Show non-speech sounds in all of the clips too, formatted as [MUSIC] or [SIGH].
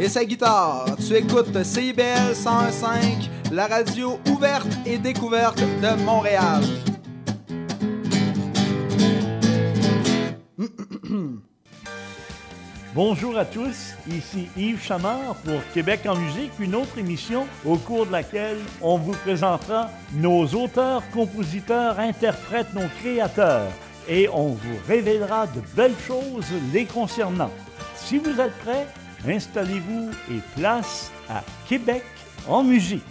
et sa guitare. Tu écoutes CIBL 105, la radio ouverte et découverte de Montréal. [COUGHS] Bonjour à tous, ici Yves Chamard pour Québec en musique, une autre émission au cours de laquelle on vous présentera nos auteurs, compositeurs, interprètes, nos créateurs et on vous révélera de belles choses les concernant. Si vous êtes prêts, installez-vous et place à Québec en musique.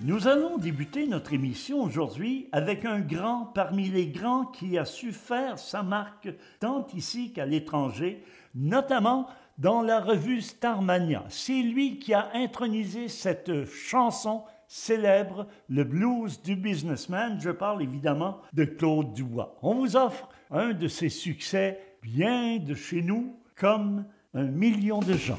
Nous allons débuter notre émission aujourd'hui avec un grand parmi les grands qui a su faire sa marque tant ici qu'à l'étranger, notamment dans la revue Starmania. C'est lui qui a intronisé cette chanson célèbre, le blues du businessman. Je parle évidemment de Claude Dubois. On vous offre un de ses succès bien de chez nous, comme un million de gens.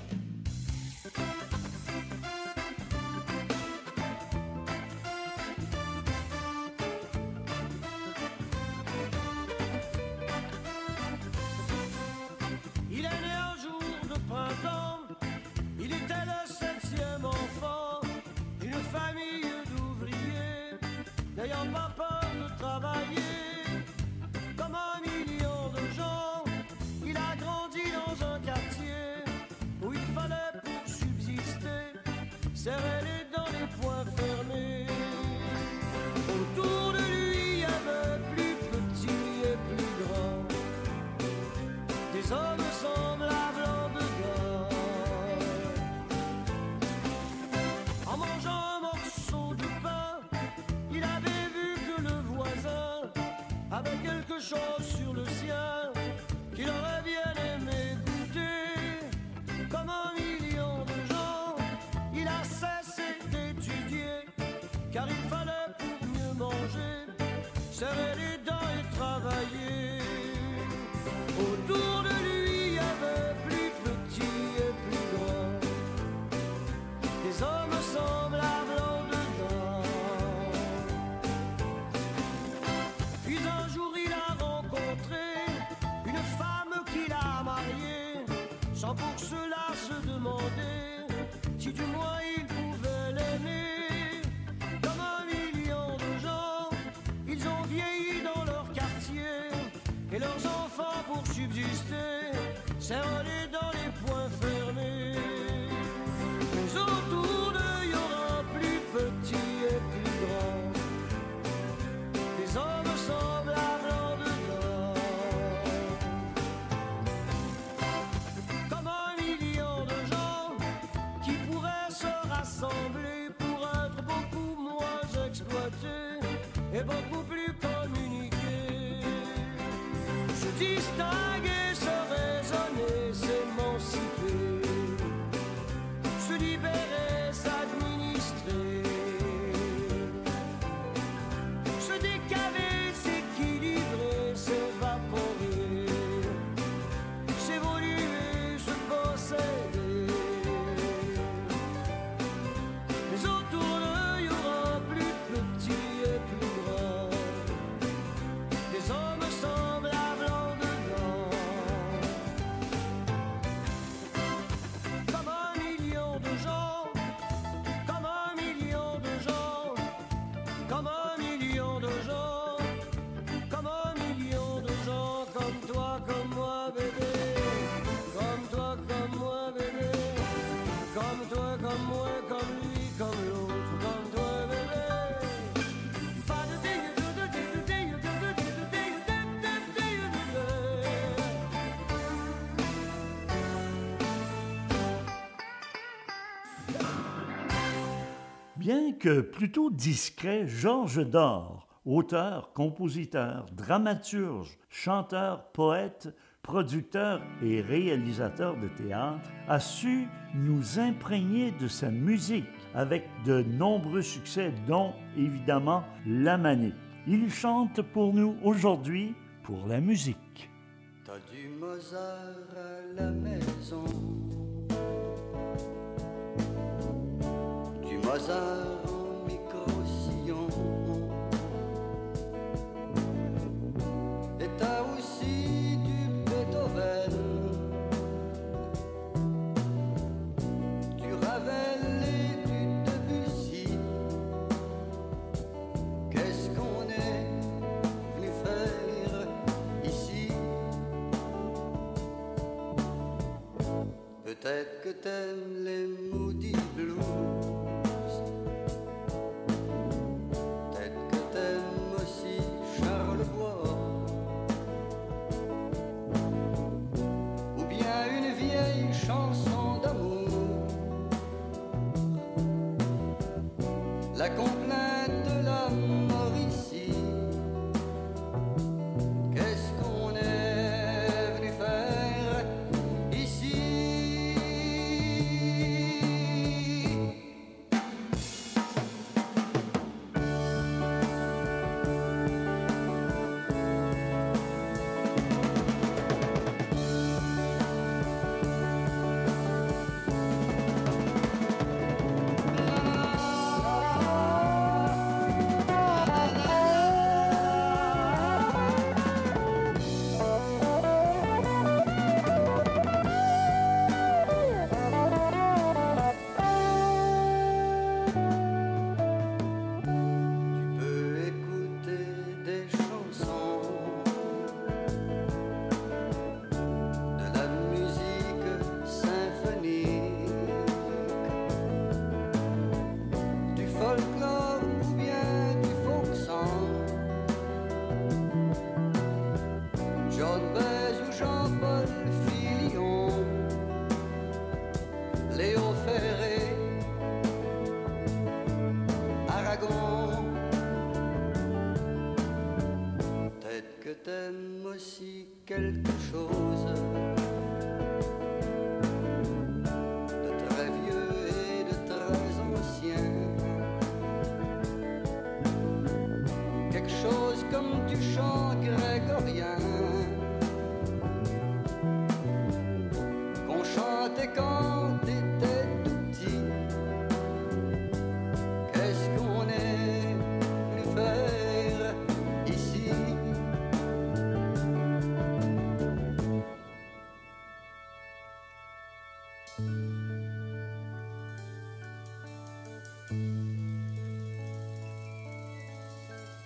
serre-les dans les poings fermés. Autour d'eux, y aura plus petit et plus grand. Des hommes semblables en dedans. Comme un million de gens qui pourraient se rassembler pour être beaucoup moins exploités et beaucoup plus communiqués. Se distinguent. Bien que plutôt discret, Georges Dor, auteur, compositeur, dramaturge, chanteur, poète, producteur et réalisateur de théâtre, a su nous imprégner de sa musique avec de nombreux succès, dont évidemment La Manique. Il chante pour nous aujourd'hui pour la musique. T'as du Mozart à la maison hasard en micro-sillon. Et t'as aussi du Beethoven. Du Ravel et du Debussy. Qu'est-ce qu'on est venu faire ici? Peut-être que t'aimes les maudits blues.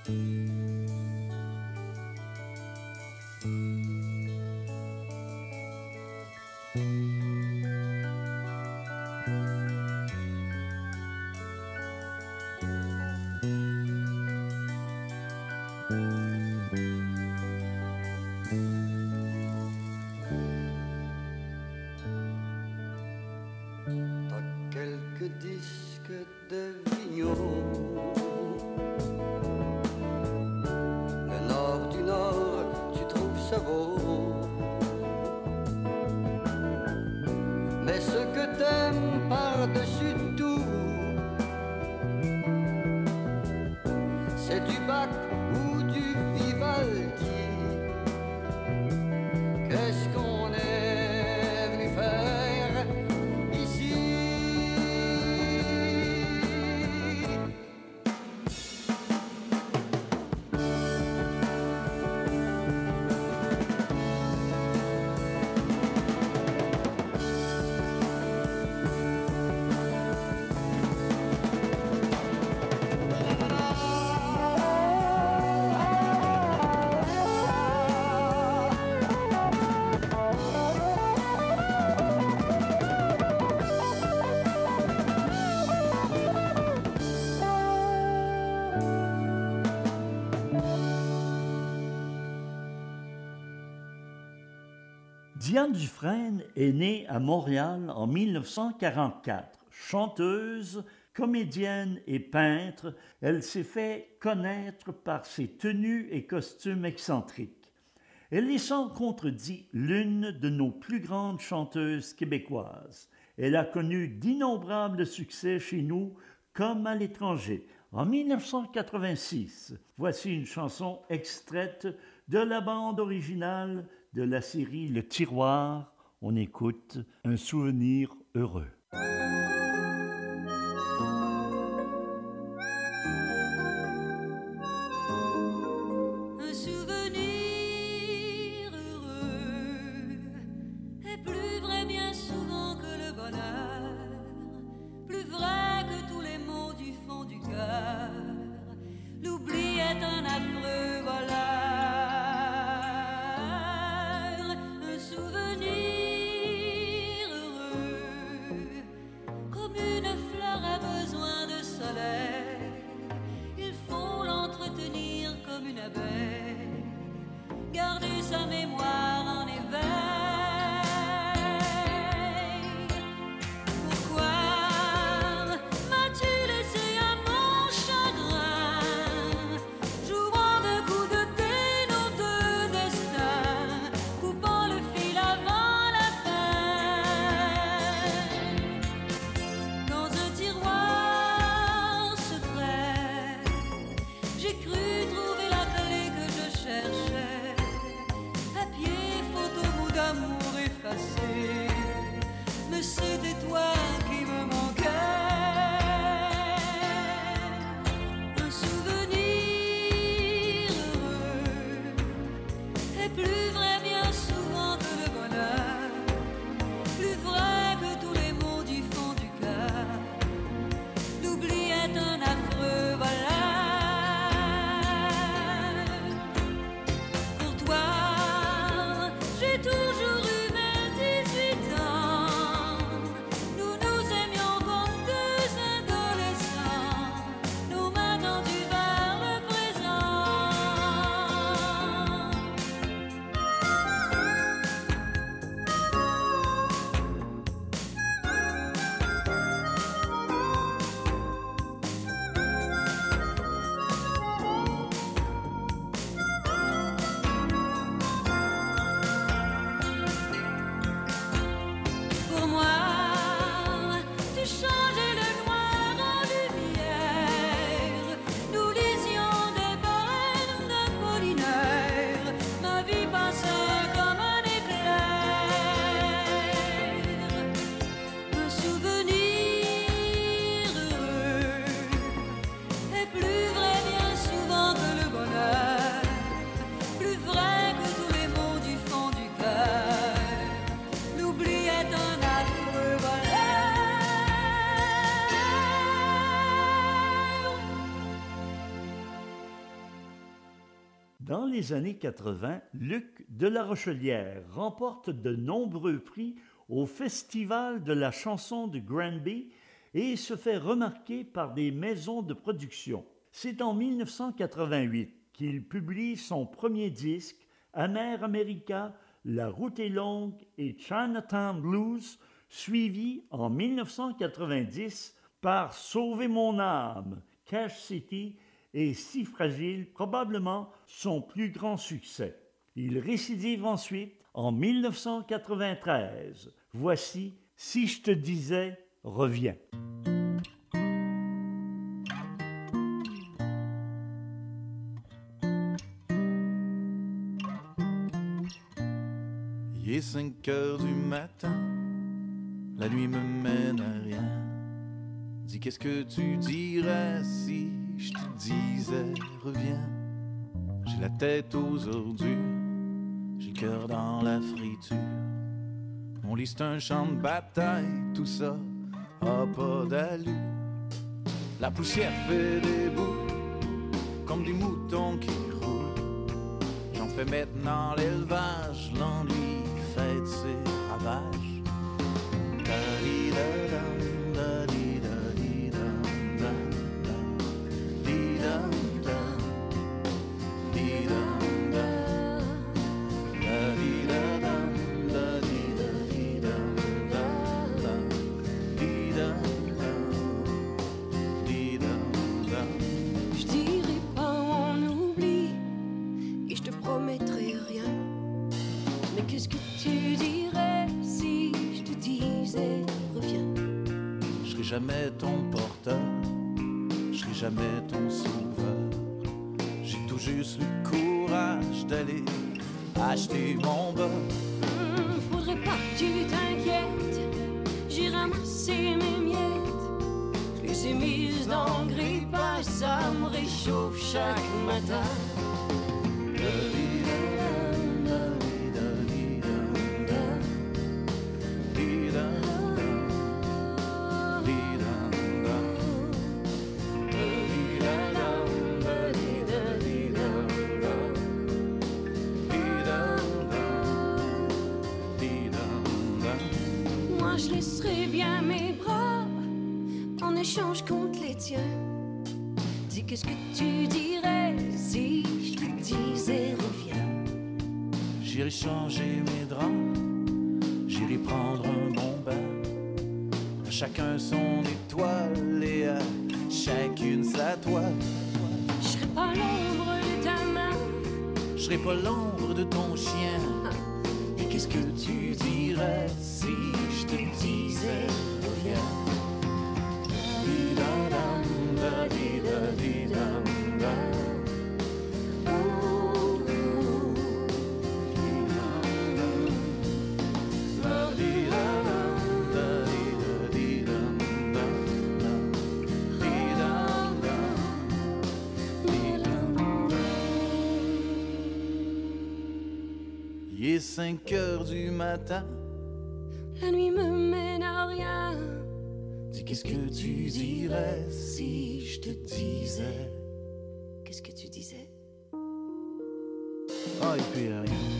Bye. Diane Dufresne est née à Montréal en 1944. Chanteuse, comédienne et peintre, elle s'est fait connaître par ses tenues et costumes excentriques. Elle est sans contredit l'une de nos plus grandes chanteuses québécoises. Elle a connu d'innombrables succès chez nous comme à l'étranger. En 1986, voici une chanson extraite de la bande originale de la série Le tiroir, on écoute Un souvenir heureux. Les années 80, Luc de la Rochelière remporte de nombreux prix au Festival de la chanson de Granby et se fait remarquer par des maisons de production. C'est en 1988 qu'il publie son premier disque, Amer America, La route est longue et Chinatown Blues, suivi en 1990 par Sauver mon âme, Cash City et Si fragile, probablement son plus grand succès. Il récidive ensuite en 1993. Voici Si je te disais, reviens. Il est 5 heures du matin, la nuit me mène à rien. Dis qu'est-ce que tu dirais si je te disais reviens. J'ai la tête aux ordures, j'ai le cœur dans la friture. Mon lit c'est un champ de bataille, tout ça a pas d'allure. La poussière fait des bouts, comme des moutons qui roulent. J'en fais maintenant l'élevage, l'ennui fait ses ravages. Da-di-da-dam, da-di-da-di-dam, jamais ton porteur, je serai jamais ton sauveur. J'ai tout juste le courage d'aller acheter mon beurre. Hum, Faudrait pas que tu t'inquiètes, j'ai ramassé mes miettes. Je les ai mises dans le grille-pain, ça me réchauffe chaque matin. Échange contre les tiens. Dis qu'est-ce que tu dirais si je te disais reviens? J'irai changer mes draps, j'irai prendre un bon bain. À chacun son étoile et à chacune sa toile. Je serai pas l'ombre de ta main. Je serai pas l'ombre de ton chien. Et qu'est-ce que tu dirais si je te disais reviens? 5 heures du matin. Qu'est-ce que tu dirais si je te disais? Qu'est-ce que tu disais? Et puis rien.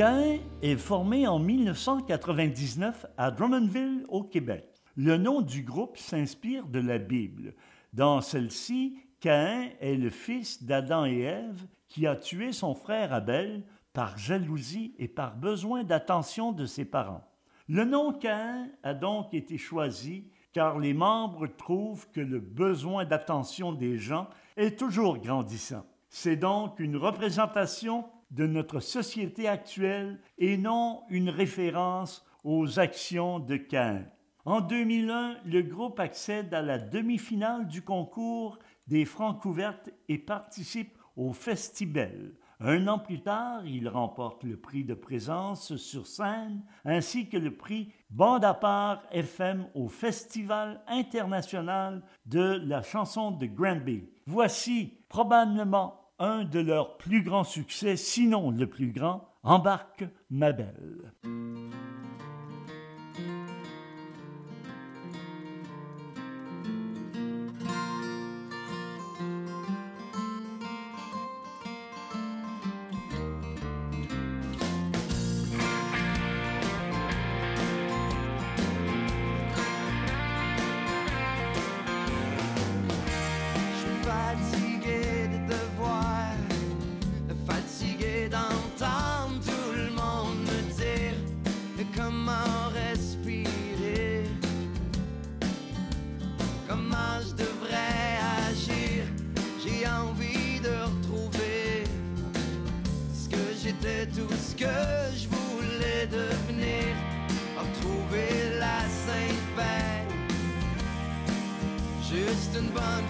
Caïn est formé en 1999 à Drummondville, au Québec. Le nom du groupe s'inspire de la Bible. Dans celle-ci, Caïn est le fils d'Adam et Ève qui a tué son frère Abel par jalousie et par besoin d'attention de ses parents. Le nom Caïn a donc été choisi car les membres trouvent que le besoin d'attention des gens est toujours grandissant. C'est donc une représentation de notre société actuelle et non une référence aux actions de Caïn. En 2001, le groupe accède à la demi-finale du concours des Francs ouvertes et participe au Festibel. Un an plus tard, il remporte le prix de présence sur scène ainsi que le prix Bande à part FM au Festival international de la chanson de Granby. Voici probablement un de leurs plus grands succès, sinon le plus grand, Embarque ma belle. J'étais, tout ce que je voulais devenir, retrouver la sainte paix. Juste une bonne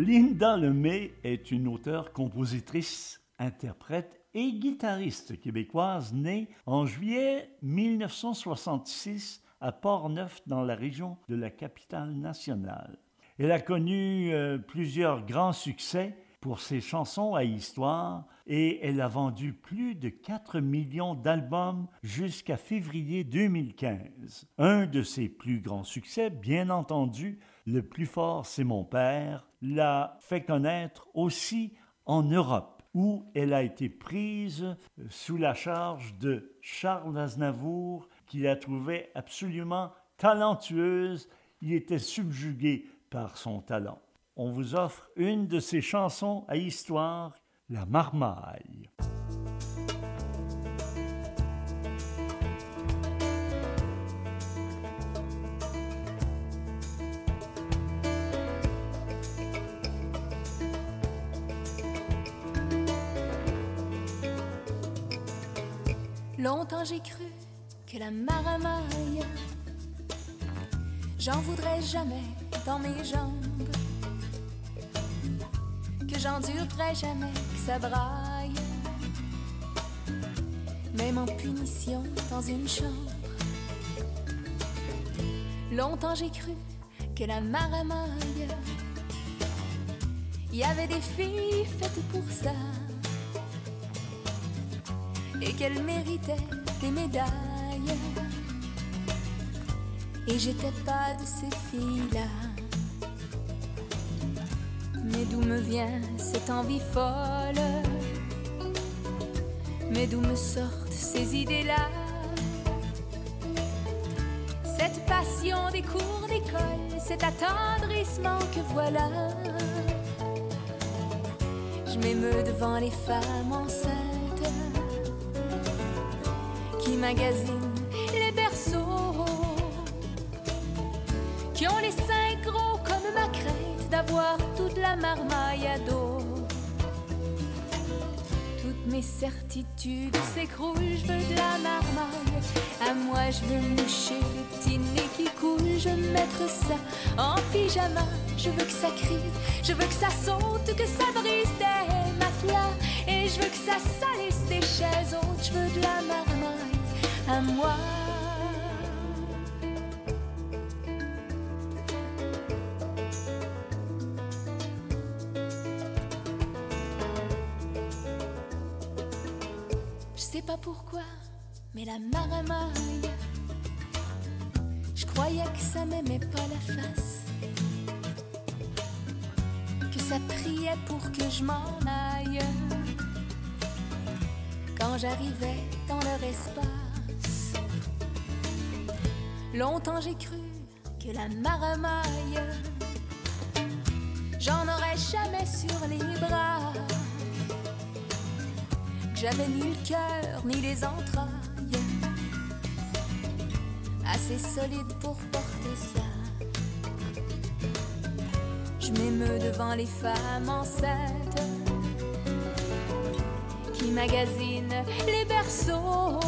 Linda Lemay est une auteure, compositrice, interprète et guitariste québécoise née en juillet 1966 à Port-Neuf dans la région de la capitale nationale. Elle a connu euh, plusieurs grands succès pour ses chansons à histoire et elle a vendu plus de 4 millions d'albums jusqu'à février 2015. Un de ses plus grands succès, bien entendu, Le plus fort c'est mon père, l'a fait connaître aussi en Europe où elle a été prise sous la charge de Charles Aznavour qui la trouvait absolument talentueuse. Il était subjugué par son talent. On vous offre une de ses chansons à histoire, La Marmaille. Longtemps j'ai cru que la maramaille, j'en voudrais jamais dans mes jambes, que j'endurerais jamais que ça braille, même en punition dans une chambre. Longtemps j'ai cru que la maramaille, il y avait des filles faites pour ça et qu'elle méritait des médailles. Et j'étais pas de ces filles-là. Mais d'où me vient cette envie folle? Mais d'où me sortent ces idées-là? Cette passion des cours d'école, cet attendrissement que voilà. Je m'émeus devant les femmes enceintes les berceaux, qui ont les seins gros comme ma crête d'avoir toute la marmaille à dos. Toutes mes certitudes s'écroulent, je veux de la marmaille. À moi, je veux moucher les petits nez qui coulent, je veux mettre ça en pyjama. Je veux que ça crie, je veux que ça saute, que ça brise des matelas. Et je veux que ça salisse des chaises je de la à moi. Je sais pas pourquoi, mais la maramaille, je croyais que ça m'aimait pas la face, que ça priait pour que je m'en aille quand j'arrivais dans leur espace. Longtemps j'ai cru que la maramaille, j'en aurais jamais sur les bras. J'avais ni le cœur ni les entrailles assez solides pour porter ça. Je m'émeus devant les femmes enceintes qui magasinent les berceaux,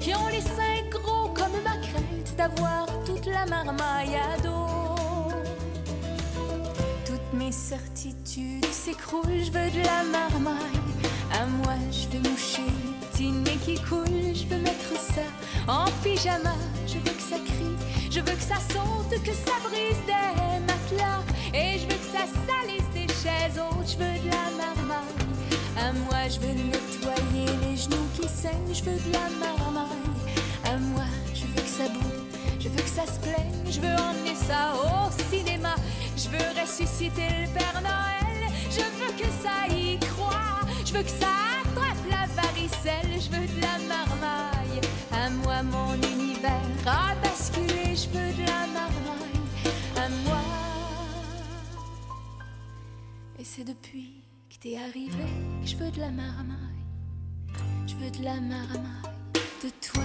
qui ont les seins d'avoir toute la marmaille à dos. Toutes mes certitudes s'écroulent, je veux de la marmaille. À moi, je veux moucher les petits qui coulent, je veux mettre ça en pyjama. Je veux que ça crie, je veux que ça saute, que ça brise des matelas. Et je veux que ça salisse des chaises hautes, je veux de la marmaille. À moi, je veux nettoyer les genoux qui saignent, je veux de la marmaille. À moi, je veux que ça bouge, ça se plaigne, je veux emmener ça au cinéma. Je veux ressusciter le Père Noël, je veux que ça y croit. Je veux que ça attrape la varicelle, je veux de la marmaille. À moi, mon univers a basculé, je veux de la marmaille. À moi. Et c'est depuis que t'es arrivé que je veux de la marmaille. Je veux de la marmaille de toi.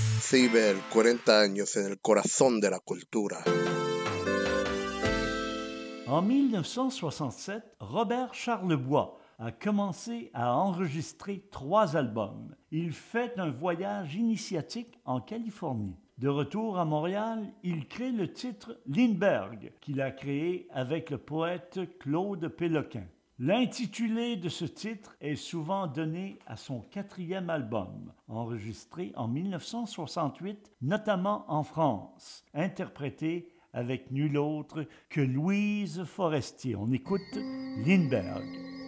CIBL, 40 años en el corazón de la cultura. En 1967, Robert Charlebois a commencé à enregistrer trois albums. Il fait un voyage initiatique en Californie. De retour à Montréal, il crée le titre Lindbergh, qu'il a créé avec le poète Claude Péloquin. L'intitulé de ce titre est souvent donné à son quatrième album, enregistré en 1968, notamment en France, interprété avec nul autre que Louise Forestier. On écoute Lindbergh.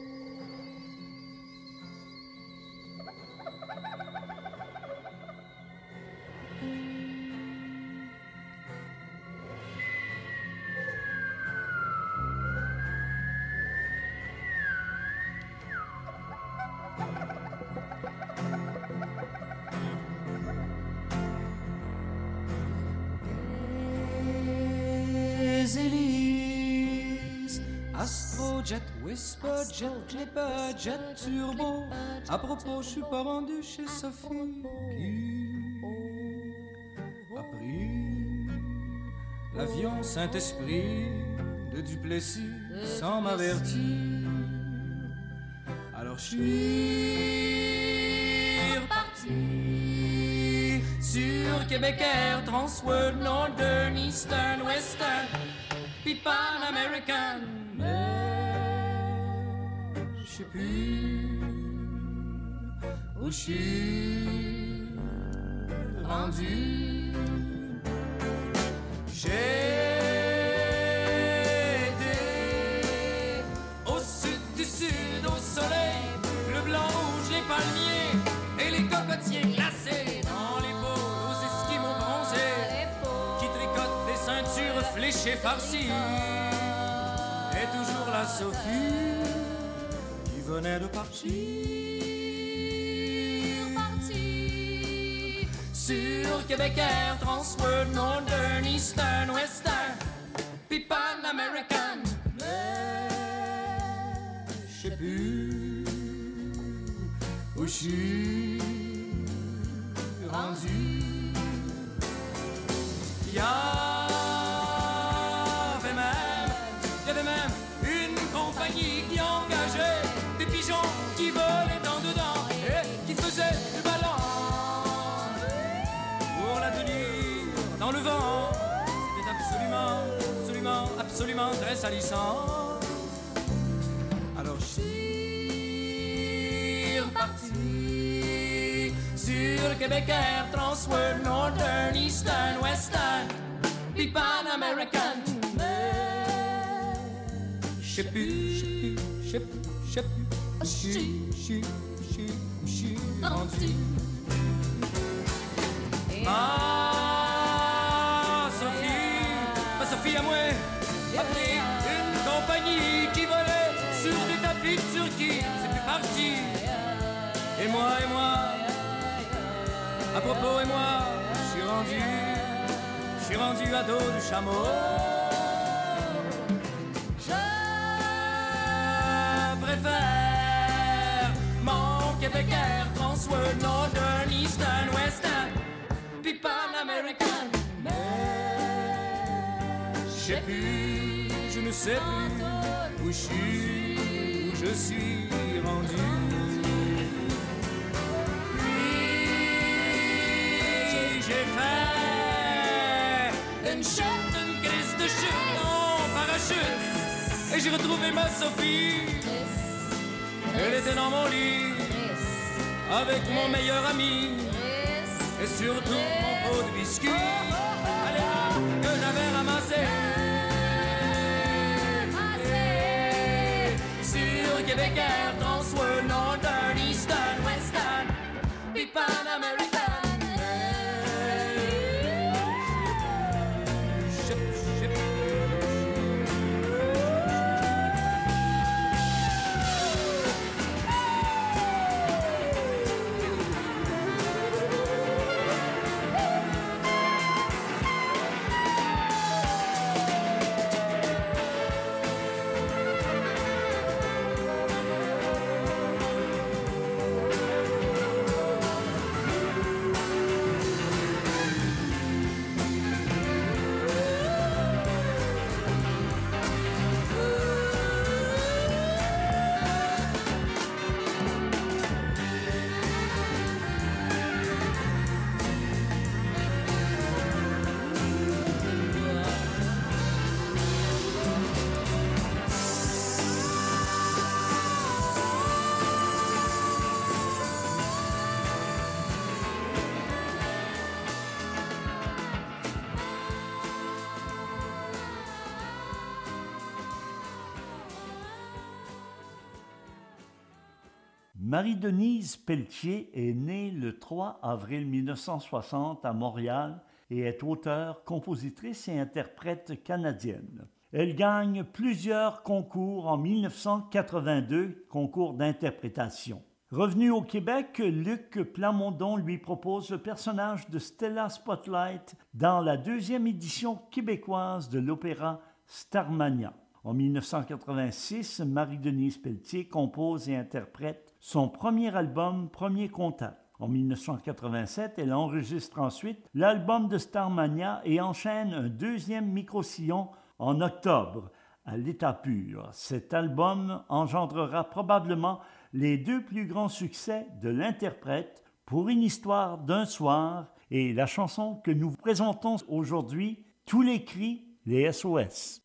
Whisperjet, Clipperjet, Turbo. À propos, je suis pas rendu chez Sophie qui a pris l'avion Saint-Esprit de Duplessis sans m'avertir. Alors je suis reparti sur Québec Air, Transworld, Northern, Eastern, Western, puis Pan American. Je sais plus où je suis rendu. J'ai été au sud du sud, au soleil, le blanc, rouge, les palmiers et les cocotiers glacés dans les pots, aux esquimaux bronzés qui tricotent des ceintures fléchées farcies. Et toujours la Sophie venait de partir. Sur Québec Air, Transworld, Northern, Eastern, Western, puis Pan American. Mais je sais plus où je suis rendu. Il absolument très salissant. Alors je suis reparti sur Québec Air, Transworld, Northern, Eastern, Western, puis Pan American. Mais je sais plus, je sais plus, je sais plus, je sais plus, où je suis, je suis, je suis, où je suis rendu. Ah, qui volait sur des tapis de Turquie. C'est plus parti. Et moi, et moi, à propos, et moi, je suis rendu, je suis rendu à dos du chameau. Je préfère mon Québec Air, Transworld, Northern, Eastern, Western, puis American. Mais je sais plus, je ne sais plus où je suis, où je suis rendu. Puis j'ai fait une chute, une crise de chute en parachute. Et j'ai retrouvé ma Sophie. Elle était dans mon lit avec mon meilleur ami et surtout mon pot de biscuits Marie-Denise Pelletier est née le 3 avril 1960 à Montréal et est auteure, compositrice et interprète canadienne. Elle gagne plusieurs concours en 1982, concours d'interprétation. Revenu au Québec, Luc Plamondon lui propose le personnage de Stella Spotlight dans la deuxième édition québécoise de l'opéra Starmania. En 1986, Marie-Denise Pelletier compose et interprète son premier album Premier Contact. En 1987, elle enregistre ensuite l'album de Starmania et enchaîne un deuxième micro-sillon en octobre, à l'état pur. Cet album engendrera probablement les deux plus grands succès de l'interprète pour une histoire d'un soir et la chanson que nous vous présentons aujourd'hui, Tous les cris, les SOS.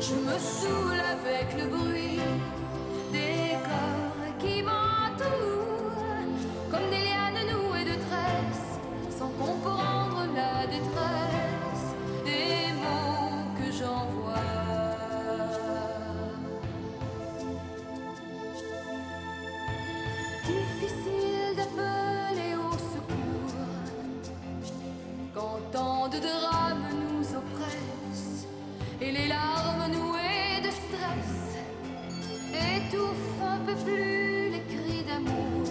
Je me saoule avec le bruit des corps qui m'en peux plus les cris d'amour.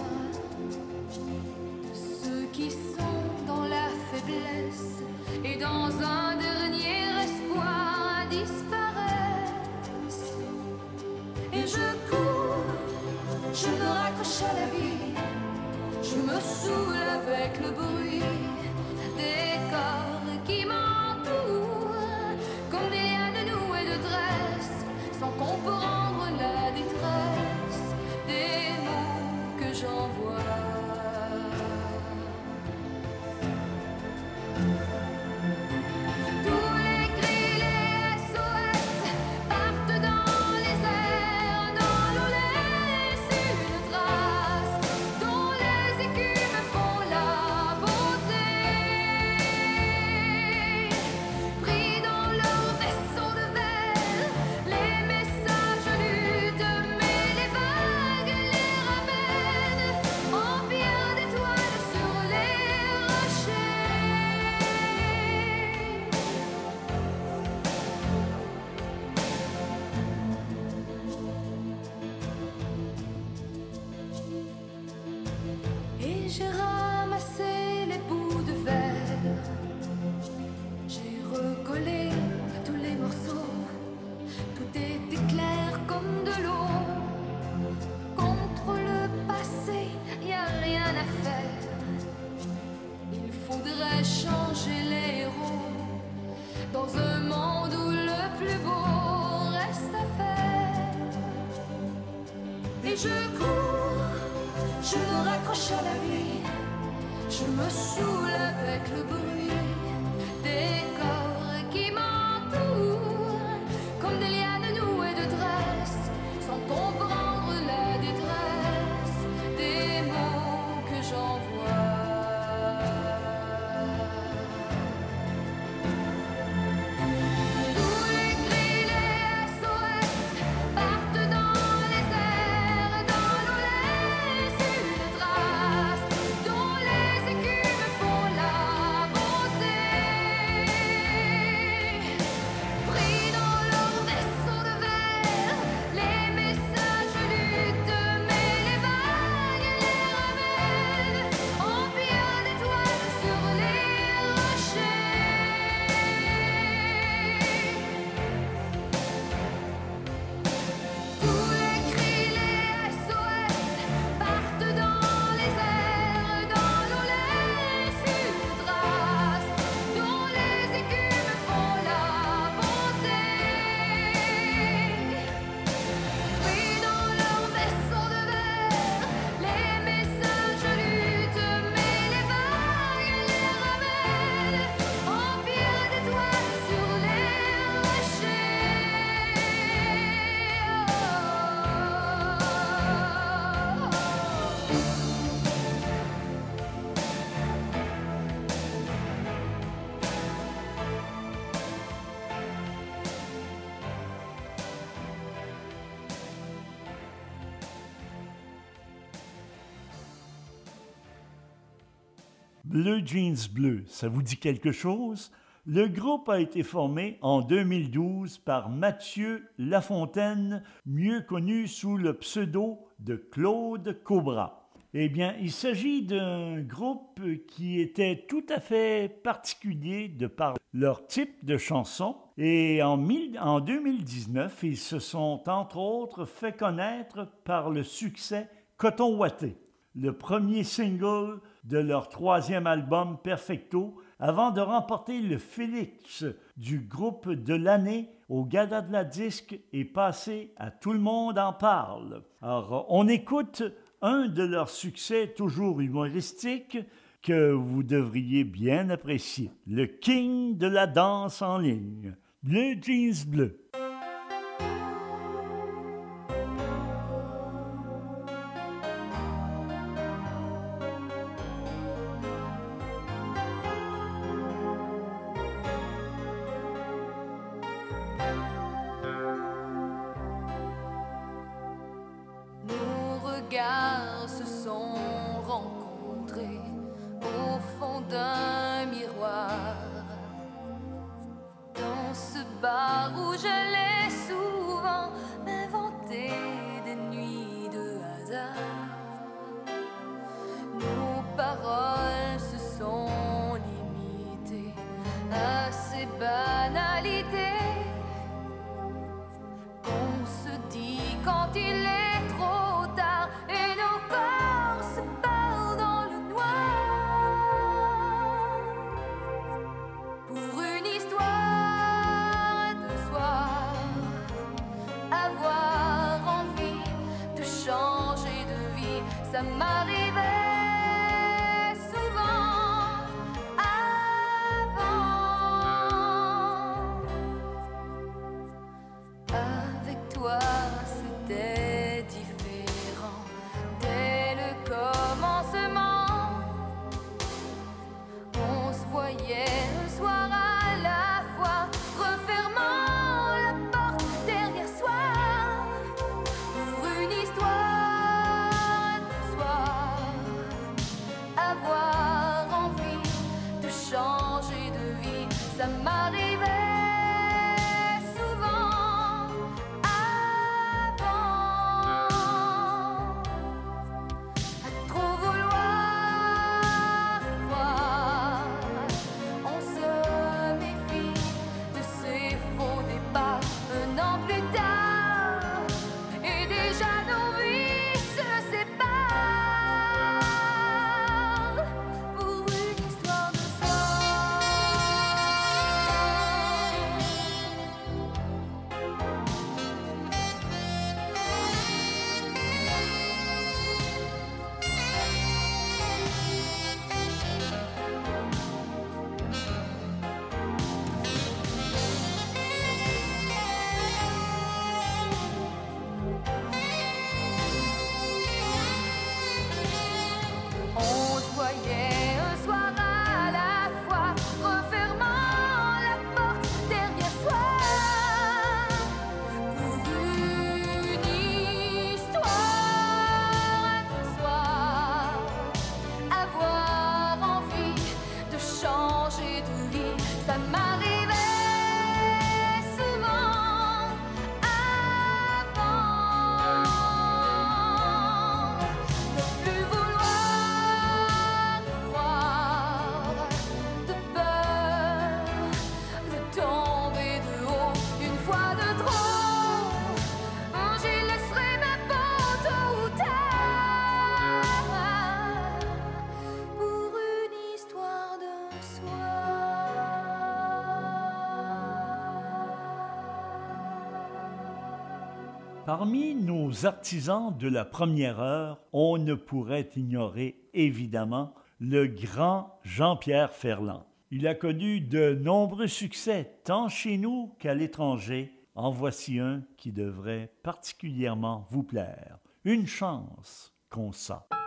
Ceux qui sont dans la faiblesse et dans un dernier espoir disparaissent. Et je cours, je me raccroche à la vie, je me saoule avec le bruit. Bleu Jeans Bleu, ça vous dit quelque chose? Le groupe a été formé en 2012 par Mathieu Lafontaine, mieux connu sous le pseudo de Claude Cobra. Eh bien, il s'agit d'un groupe qui était tout à fait particulier de par leur type de chanson. Et en, 2019, ils se sont entre autres fait connaître par le succès Coton Watté. Le premier single de leur troisième album Perfecto avant de remporter le Félix du groupe de l'année au Gala de la Disque et passer à Tout le monde en parle. Alors, on écoute un de leurs succès toujours humoristiques que vous devriez bien apprécier, le king de la danse en ligne, Bleu Jeans Bleu. À ces Parmi nos artisans de la première heure, on ne pourrait ignorer évidemment le grand Jean-Pierre Ferland. Il a connu de nombreux succès, tant chez nous qu'à l'étranger. En voici un qui devrait particulièrement vous plaire. Une chance qu'on sent.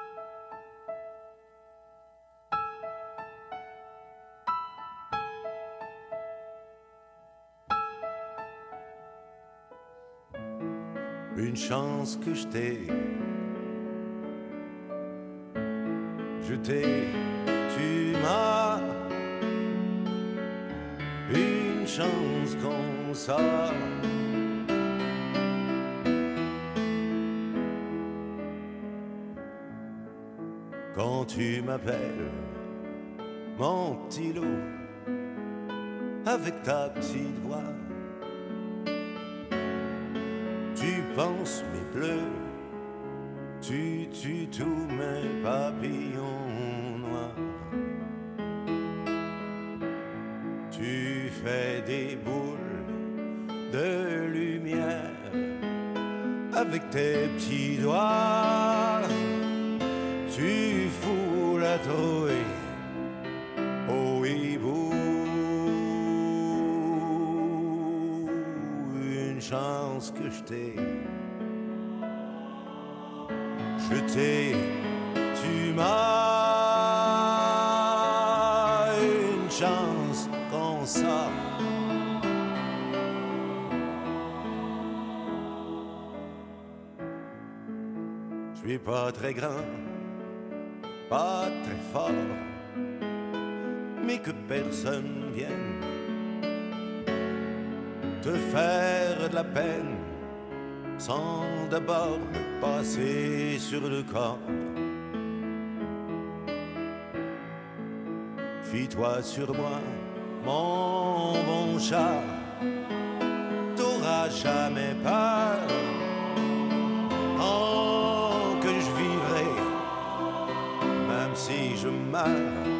Une chance que je t'ai. Je t'ai, tu m'as. Une chance comme ça. Quand tu m'appelles, mon petit loup, avec ta petite voix. Penses mes bleus, tu tues tous mes papillons noirs. Tu fais des boules de lumière avec tes petits doigts. Tu fous la trouée que je t'ai. Je t'ai, tu m'as une chance comme ça. Je suis pas très grand, pas très fort, mais que personne vienne te faire de la peine sans d'abord me passer sur le corps. Fie-toi sur moi, mon bon chat, t'auras jamais peur. Tant que je vivrai, même si je meurs.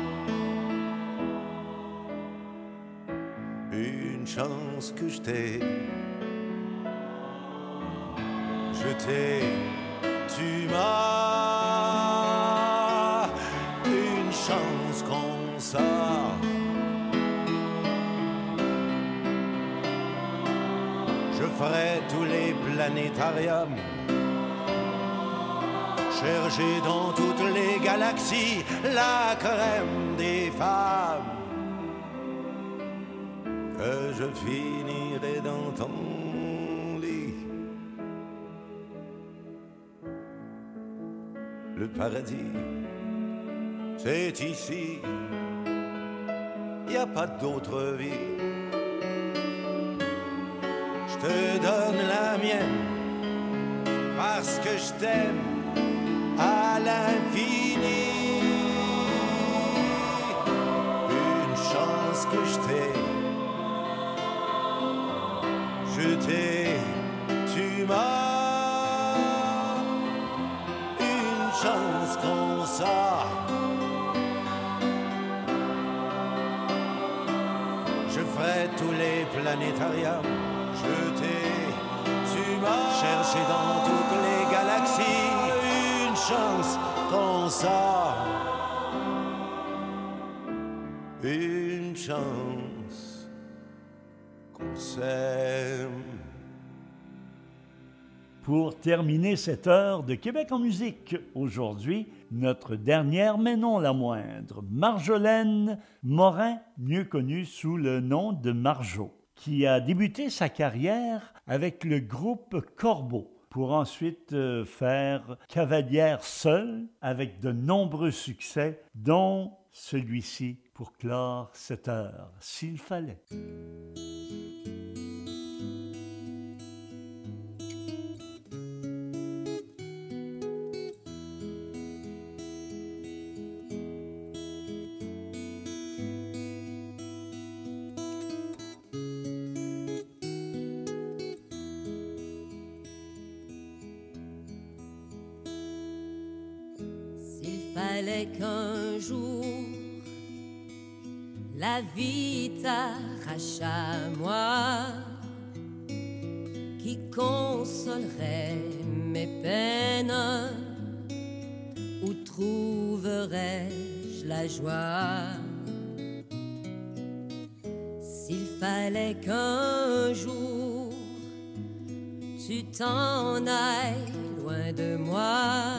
Que je t'ai. Je t'ai, tu m'as une chance comme ça. Je ferai tous les planétariums, chercher dans toutes les galaxies la crème des femmes. Que je finirai dans ton lit. le paradis, c'est ici. Y a pas d'autre vie. Je te donne la mienne parce que je t'aime à l'infini. Une chance que je t'ai. Je t'ai, tu m'as une chance comme ça. Je ferai tous les planétariums. Je t'ai, tu m'as cherché dans toutes les galaxies. Une chance comme ça. Une chance qu'on s'aime. Pour terminer cette heure de Québec en musique, aujourd'hui, notre dernière, mais non la moindre, Marjolaine Morin, mieux connue sous le nom de Marjo, qui a débuté sa carrière avec le groupe Corbeau pour ensuite euh, faire Cavalière seule avec de nombreux succès, dont celui-ci pour clore cette heure, s'il fallait. Fallait qu'un jour la vie t'arrache à moi, qui consolerait mes peines, où trouverais-je la joie? S'il fallait qu'un jour tu t'en ailles loin de moi,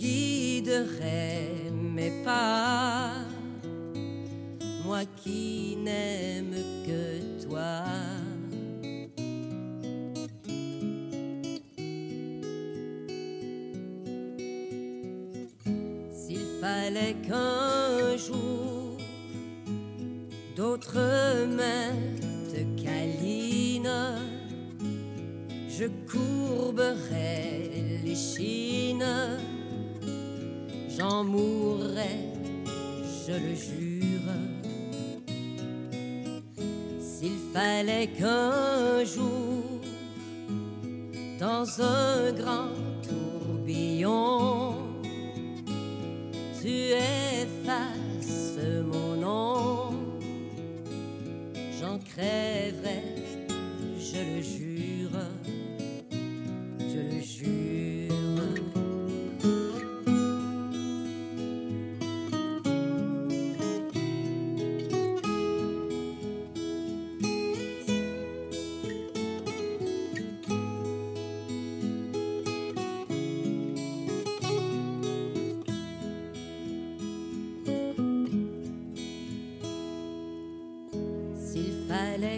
qui guiderait mes pas, moi qui n'aime que toi. S'il fallait qu'un jour d'autres mains te câlinent, je courberais les chines, j'en mourrai, je le jure. S'il fallait qu'un jour, dans un grand tourbillon, tu effaces mon nom, j'en crée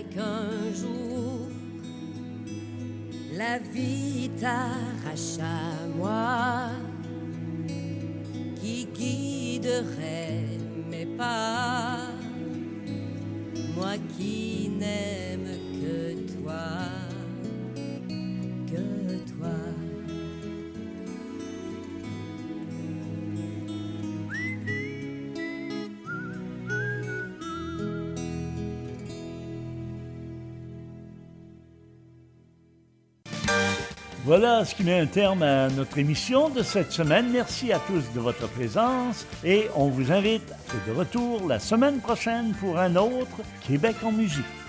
qu'un jour. La vie t'arrache à moi qui guiderait mes pas, moi qui Voilà ce qui met un terme à notre émission de cette semaine. Merci à tous de votre présence et on vous invite à être de retour la semaine prochaine pour un autre Québec en musique.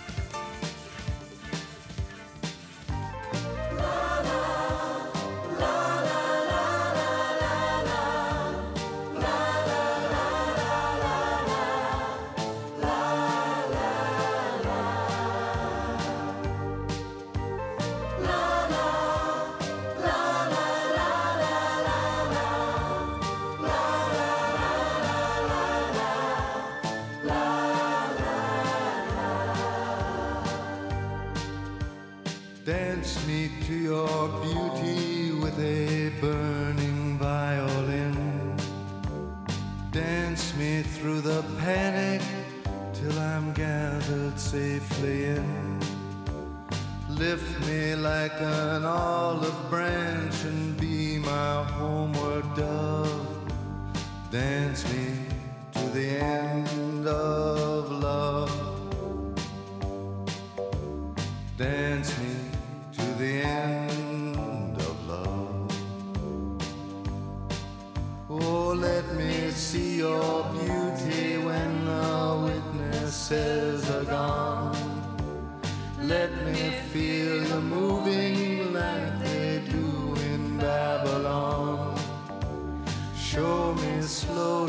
slow.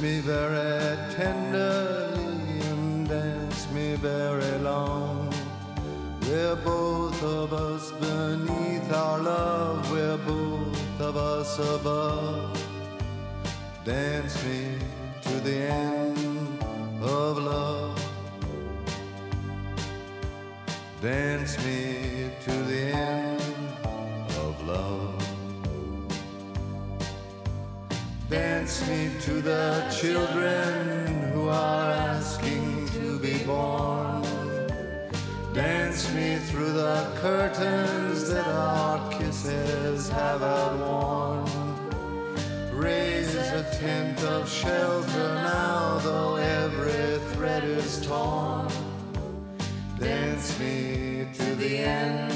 me back. Dance me to the end.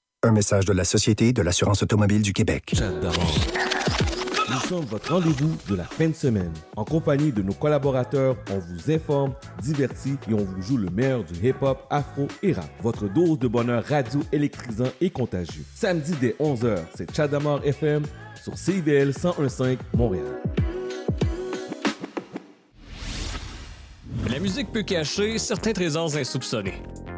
Un message de la Société de l'assurance automobile du Québec. Nous sommes votre rendez-vous de la fin de semaine. En compagnie de nos collaborateurs, on vous informe, divertit et on vous joue le meilleur du hip-hop, afro et rap. Votre dose de bonheur radio électrisant et contagieux. Samedi dès 11h, c'est Chadamar FM sur CIBL 1015 Montréal. La musique peut cacher certains trésors insoupçonnés.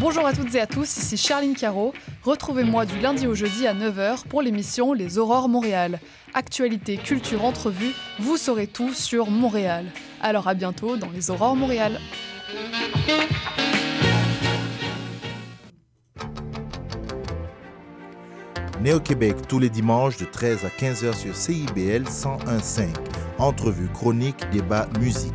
Bonjour à toutes et à tous, ici Charline Caro. Retrouvez-moi du lundi au jeudi à 9h pour l'émission Les Aurores Montréal. Actualité, culture, entrevue, vous saurez tout sur Montréal. Alors à bientôt dans Les Aurores Montréal. Néo-Québec tous les dimanches de 13 à 15h sur CIBL 101.5. Entrevue, chronique, débat, musique.